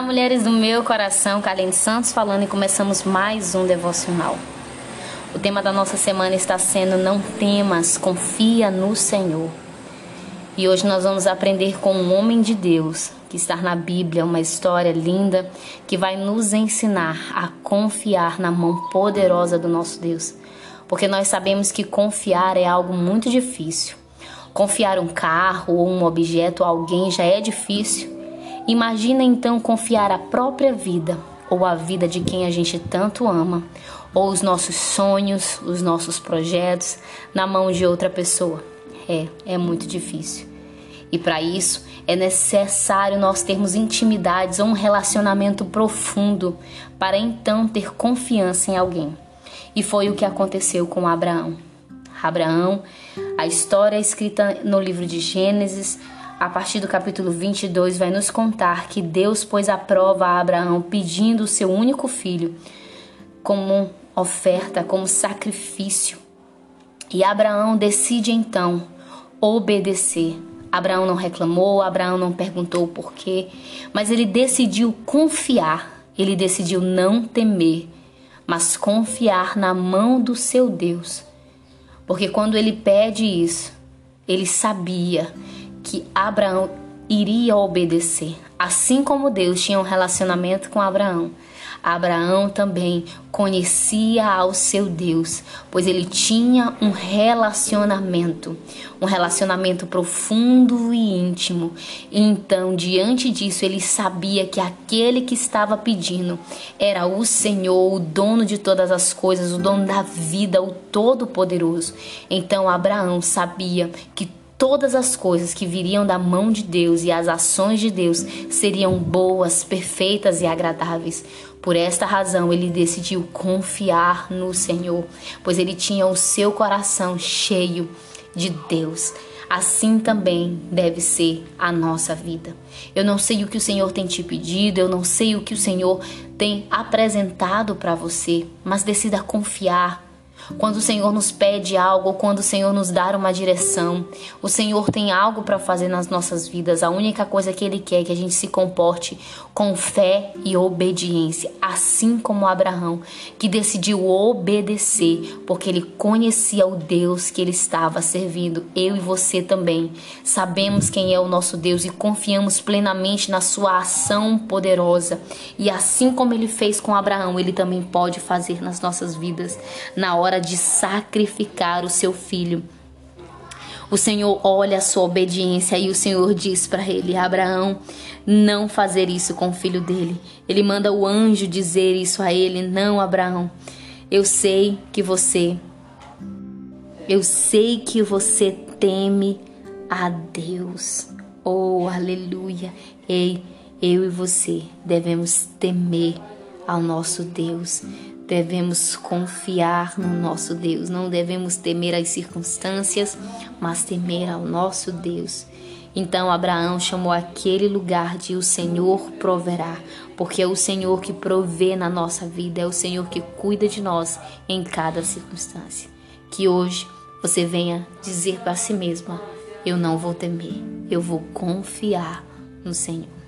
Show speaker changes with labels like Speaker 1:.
Speaker 1: Olá, mulheres do meu coração, Kalene Santos falando e começamos mais um devocional. O tema da nossa semana está sendo Não temas, confia no Senhor. E hoje nós vamos aprender com um homem de Deus que está na Bíblia, uma história linda que vai nos ensinar a confiar na mão poderosa do nosso Deus. Porque nós sabemos que confiar é algo muito difícil. Confiar um carro ou um objeto a alguém já é difícil. Imagina então confiar a própria vida ou a vida de quem a gente tanto ama, ou os nossos sonhos, os nossos projetos na mão de outra pessoa. É, é muito difícil. E para isso é necessário nós termos intimidades ou um relacionamento profundo para então ter confiança em alguém. E foi o que aconteceu com Abraão. Abraão, a história é escrita no livro de Gênesis, a partir do capítulo 22, vai nos contar que Deus pôs à prova a Abraão pedindo o seu único filho como oferta, como sacrifício. E Abraão decide então obedecer. Abraão não reclamou, Abraão não perguntou o porquê, mas ele decidiu confiar, ele decidiu não temer, mas confiar na mão do seu Deus. Porque quando ele pede isso, ele sabia que Abraão iria obedecer. Assim como Deus tinha um relacionamento com Abraão, Abraão também conhecia ao seu Deus, pois ele tinha um relacionamento, um relacionamento profundo e íntimo. Então, diante disso, ele sabia que aquele que estava pedindo era o Senhor, o dono de todas as coisas, o dono da vida, o Todo-Poderoso. Então, Abraão sabia que todas as coisas que viriam da mão de Deus e as ações de Deus seriam boas, perfeitas e agradáveis. Por esta razão, ele decidiu confiar no Senhor, pois ele tinha o seu coração cheio de Deus. Assim também deve ser a nossa vida. Eu não sei o que o Senhor tem te pedido, eu não sei o que o Senhor tem apresentado para você, mas decida confiar quando o Senhor nos pede algo, quando o Senhor nos dá uma direção, o Senhor tem algo para fazer nas nossas vidas. A única coisa que Ele quer é que a gente se comporte com fé e obediência, assim como Abraão, que decidiu obedecer, porque ele conhecia o Deus que ele estava servindo. Eu e você também sabemos quem é o nosso Deus e confiamos plenamente na Sua ação poderosa. E assim como Ele fez com Abraão, Ele também pode fazer nas nossas vidas na hora de sacrificar o seu filho. O Senhor olha a sua obediência e o Senhor diz para ele: Abraão, não fazer isso com o filho dele. Ele manda o anjo dizer isso a ele: Não, Abraão, eu sei que você, eu sei que você teme a Deus. Oh, aleluia! Ei, eu e você devemos temer ao nosso Deus. Devemos confiar no nosso Deus, não devemos temer as circunstâncias, mas temer ao nosso Deus. Então Abraão chamou aquele lugar de o Senhor proverá, porque é o Senhor que provê na nossa vida, é o Senhor que cuida de nós em cada circunstância. Que hoje você venha dizer para si mesma: Eu não vou temer, eu vou confiar no Senhor.